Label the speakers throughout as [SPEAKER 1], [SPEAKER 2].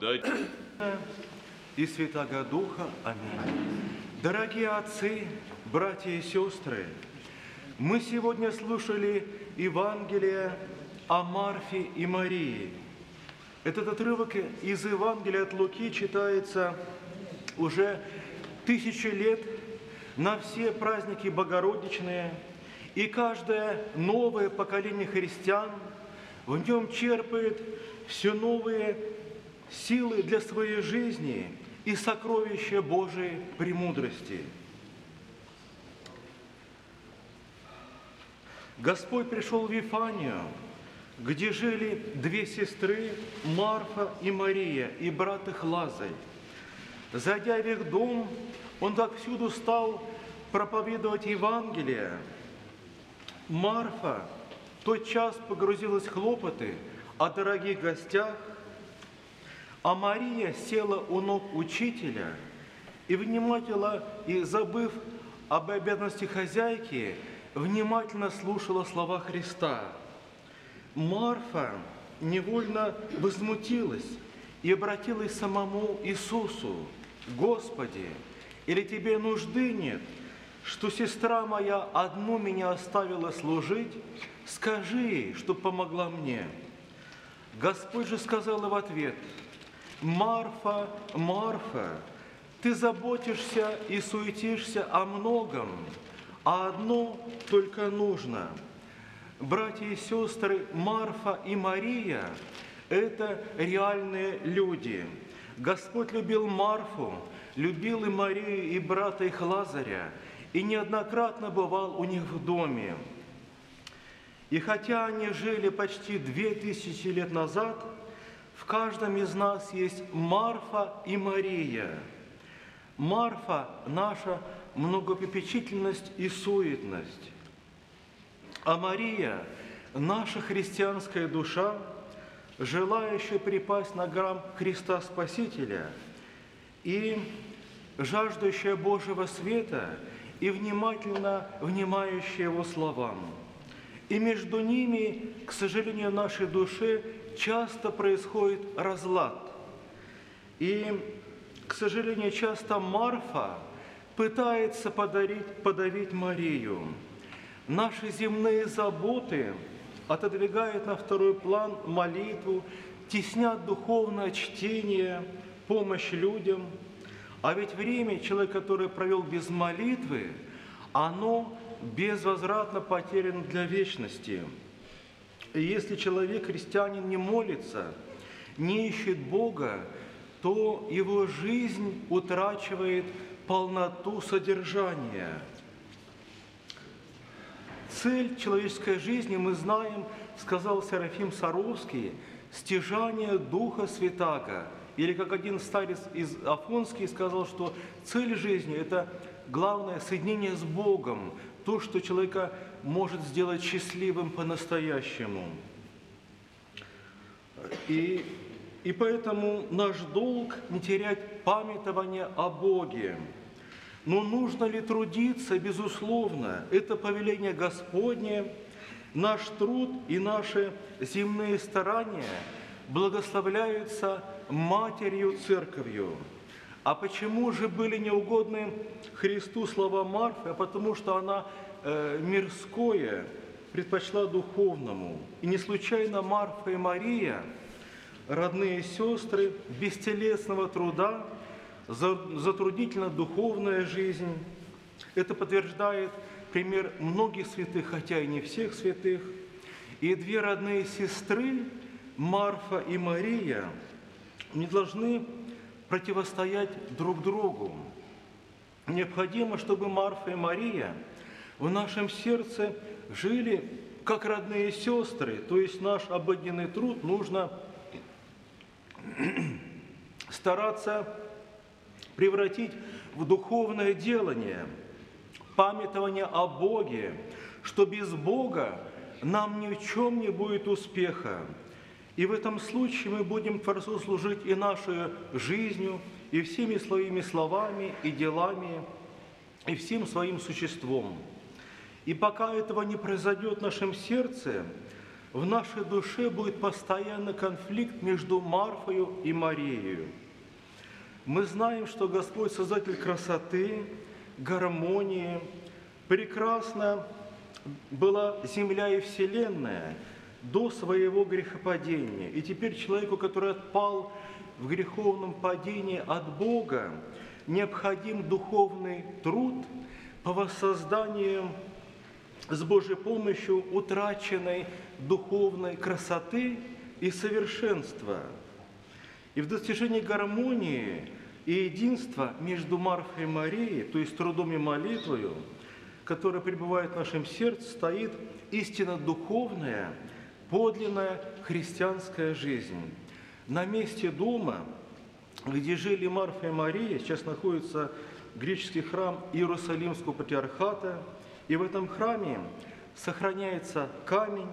[SPEAKER 1] да
[SPEAKER 2] и Святаго Духа. Аминь. Дорогие отцы, братья и сестры, мы сегодня слушали Евангелие о Марфе и Марии. Этот отрывок из Евангелия от Луки читается уже тысячи лет на все праздники Богородичные, и каждое новое поколение христиан в нем черпает все новые силы для своей жизни и сокровища Божией премудрости. Господь пришел в Вифанию, где жили две сестры, Марфа и Мария, и брат их Лазарь. Зайдя в их дом, он так всюду стал проповедовать Евангелие. Марфа тот час погрузилась в хлопоты о дорогих гостях, а Мария села у ног учителя и внимательно, и забыв об обязанности хозяйки, внимательно слушала слова Христа. Марфа невольно возмутилась и обратилась самому Иисусу. «Господи, или тебе нужды нет, что сестра моя одну меня оставила служить? Скажи ей, что помогла мне». Господь же сказал в ответ, «Марфа, Марфа, ты заботишься и суетишься о многом, а одно только нужно. Братья и сестры, Марфа и Мария – это реальные люди. Господь любил Марфу, любил и Марию, и брата их Лазаря, и неоднократно бывал у них в доме. И хотя они жили почти две тысячи лет назад, в каждом из нас есть Марфа и Мария. Марфа – наша многопопечительность и суетность. А Мария – наша христианская душа, желающая припасть на грамм Христа Спасителя и жаждущая Божьего света и внимательно внимающая Его словам. И между ними, к сожалению, нашей душе часто происходит разлад. И, к сожалению, часто Марфа пытается подарить, подавить Марию. Наши земные заботы отодвигают на второй план молитву, теснят духовное чтение, помощь людям. А ведь время, человек, который провел без молитвы, оно безвозвратно потеряно для вечности. Если человек, христианин, не молится, не ищет Бога, то его жизнь утрачивает полноту содержания. Цель человеческой жизни, мы знаем, сказал Серафим Саровский, стяжание Духа Святаго. Или как один старец из Афонский сказал, что цель жизни – это главное соединение с Богом, то, что человека может сделать счастливым по-настоящему. И, и поэтому наш долг не терять памятование о Боге. Но нужно ли трудиться? Безусловно. Это повеление Господне. Наш труд и наши земные старания благословляются Матерью Церковью. А почему же были неугодны Христу слова Марфы? А потому что она э, мирское предпочла духовному. И не случайно Марфа и Мария, родные сестры, бестелесного труда, затруднительно духовная жизнь. Это подтверждает пример многих святых, хотя и не всех святых. И две родные сестры, Марфа и Мария, не должны противостоять друг другу. Необходимо, чтобы Марфа и Мария в нашем сердце жили как родные сестры, то есть наш обыденный труд нужно стараться превратить в духовное делание, памятование о Боге, что без Бога нам ни в чем не будет успеха. И в этом случае мы будем Творцу служить и нашей жизнью, и всеми своими словами, и делами, и всем своим существом. И пока этого не произойдет в нашем сердце, в нашей душе будет постоянный конфликт между Марфою и Марией. Мы знаем, что Господь Создатель красоты, гармонии, прекрасно была земля и вселенная до своего грехопадения. И теперь человеку, который отпал в греховном падении от Бога, необходим духовный труд по воссозданию с Божьей помощью утраченной духовной красоты и совершенства. И в достижении гармонии и единства между Марфой и Марией, то есть трудом и молитвою, которая пребывает в нашем сердце, стоит истинно духовная, подлинная христианская жизнь. На месте дома, где жили Марфа и Мария, сейчас находится греческий храм Иерусалимского патриархата, и в этом храме сохраняется камень,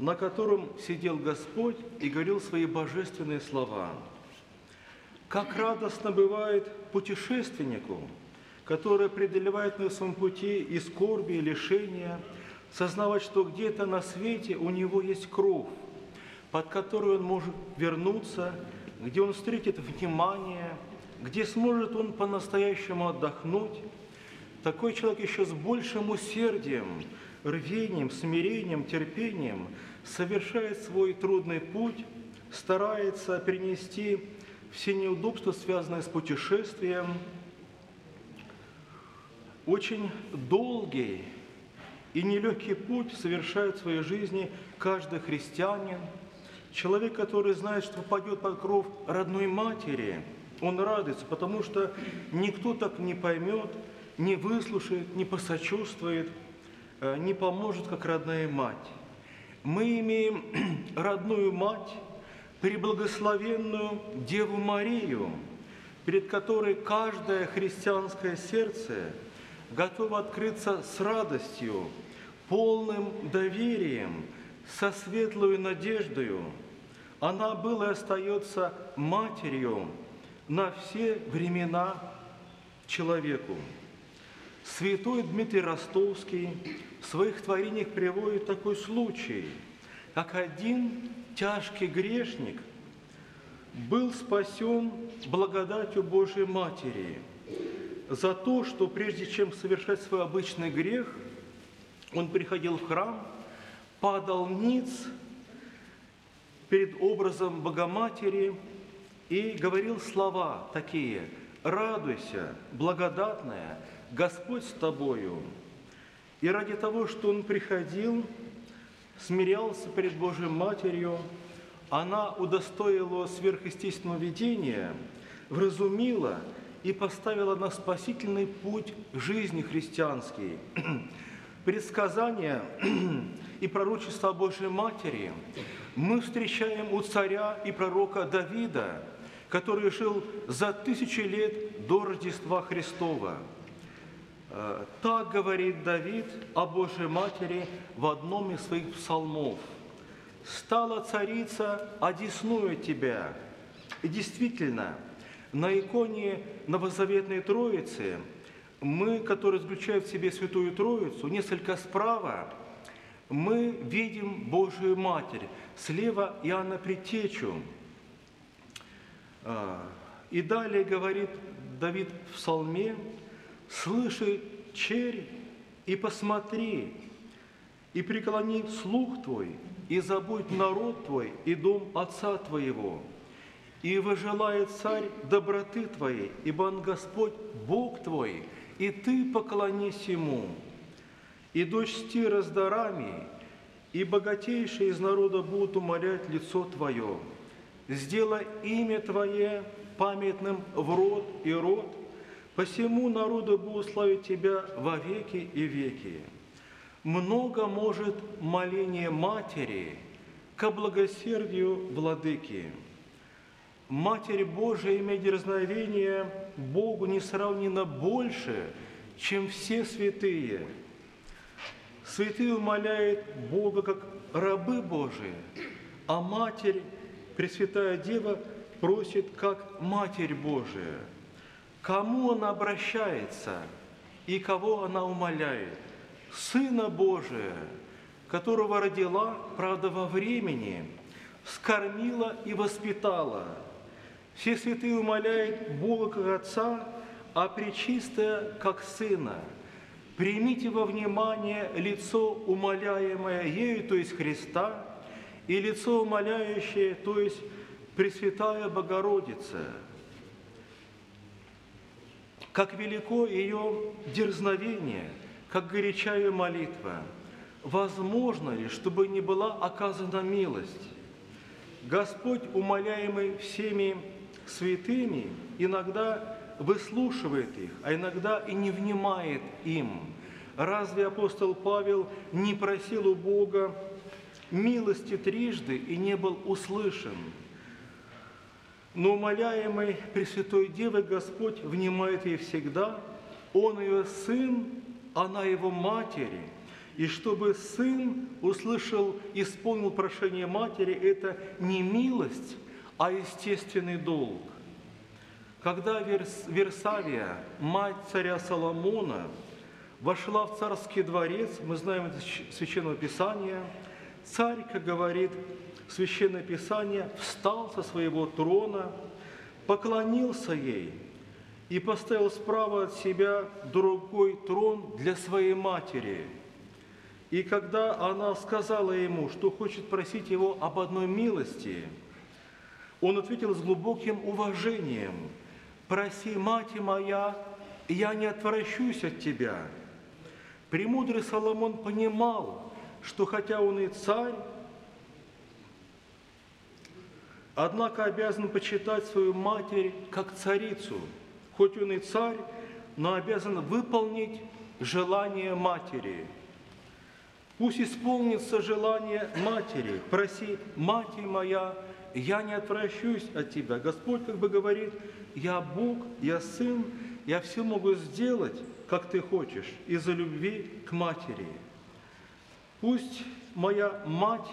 [SPEAKER 2] на котором сидел Господь и говорил свои божественные слова. Как радостно бывает путешественнику, который преодолевает на своем пути и скорби, и лишения, сознавать, что где-то на свете у него есть кровь, под которую он может вернуться, где он встретит внимание, где сможет он по-настоящему отдохнуть. Такой человек еще с большим усердием рвением, смирением, терпением совершает свой трудный путь, старается перенести все неудобства, связанные с путешествием. Очень долгий и нелегкий путь совершает в своей жизни каждый христианин. Человек, который знает, что попадет под кров родной матери, он радуется, потому что никто так не поймет, не выслушает, не посочувствует – Э, не поможет, как родная мать. Мы имеем родную мать, преблагословенную Деву Марию, перед которой каждое христианское сердце готово открыться с радостью, полным доверием, со светлой надеждою. Она была и остается матерью на все времена человеку. Святой Дмитрий Ростовский в своих творениях приводит такой случай, как один тяжкий грешник был спасен благодатью Божией Матери за то, что прежде чем совершать свой обычный грех, он приходил в храм, падал ниц перед образом Богоматери и говорил слова такие «Радуйся, благодатная, Господь с тобою». И ради того, что он приходил, смирялся перед Божьей Матерью, она удостоила сверхъестественного видения, вразумила и поставила на спасительный путь жизни христианской. Предсказания и пророчества Божьей Матери мы встречаем у царя и пророка Давида, который жил за тысячи лет до Рождества Христова – Э, так говорит Давид о Божьей Матери в одном из своих псалмов. «Стала царица, одесную тебя». И действительно, на иконе Новозаветной Троицы мы, которые заключают в себе Святую Троицу, несколько справа, мы видим Божию Матерь, слева Иоанна Предтечу. Э, и далее говорит Давид в псалме, слыши, черь, и посмотри, и преклони слух твой, и забудь народ твой и дом отца твоего. И выжелает царь доброты твоей, ибо он Господь Бог твой, и ты поклонись ему. И дочь стира с дарами, и богатейшие из народа будут умолять лицо твое. Сделай имя твое памятным в род и род, Посему народы будут славить Тебя во веки и веки. Много может моление Матери ко благосердию Владыки. Матерь Божия имеет дерзновение Богу несравненно больше, чем все святые. Святые умоляют Бога как рабы Божии, а Матерь, Пресвятая Дева, просит как Матерь Божия – кому она обращается и кого она умоляет? Сына Божия, которого родила, правда, во времени, скормила и воспитала. Все святые умоляют Бога как Отца, а Пречистая как Сына. Примите во внимание лицо, умоляемое ею, то есть Христа, и лицо умоляющее, то есть Пресвятая Богородица. Как велико ее дерзновение, как горяча ее молитва. Возможно ли, чтобы не была оказана милость? Господь, умоляемый всеми святыми, иногда выслушивает их, а иногда и не внимает им. Разве апостол Павел не просил у Бога милости трижды и не был услышан? Но умоляемый Пресвятой Девой Господь внимает ей всегда, Он ее сын, она его матери. И чтобы сын услышал, исполнил прошение матери, это не милость, а естественный долг. Когда Версавия, мать царя Соломона, вошла в царский дворец, мы знаем это Священного Писания, царь, как говорит Священное Писание, встал со своего трона, поклонился ей и поставил справа от себя другой трон для своей матери. И когда она сказала ему, что хочет просить его об одной милости, он ответил с глубоким уважением, «Проси, мать моя, я не отвращусь от тебя». Премудрый Соломон понимал, что хотя он и царь, однако обязан почитать свою матерь как царицу. Хоть он и царь, но обязан выполнить желание матери. Пусть исполнится желание матери. Проси, мать моя, я не отвращусь от тебя. Господь как бы говорит, я Бог, я Сын, я все могу сделать, как ты хочешь, из-за любви к матери. Пусть моя мать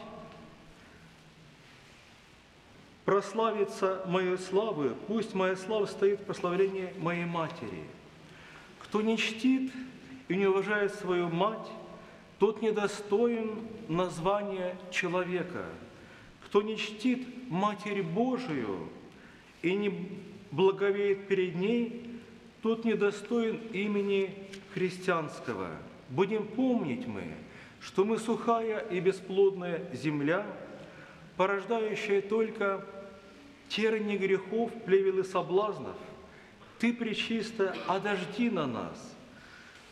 [SPEAKER 2] прославится моей славы, пусть моя слава стоит в прославлении моей матери. Кто не чтит и не уважает свою мать, тот недостоин названия человека. Кто не чтит Матерь Божию и не благовеет перед ней, тот недостоин имени христианского. Будем помнить мы, что мы сухая и бесплодная земля, порождающая только терни грехов, плевел и соблазнов. Ты, Пречисто, одожди на нас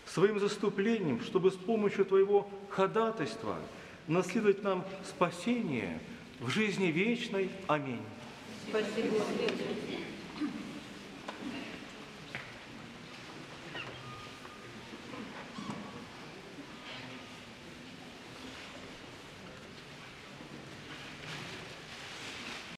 [SPEAKER 2] своим заступлением, чтобы с помощью Твоего ходатайства наследовать нам спасение в жизни вечной. Аминь. Спасибо.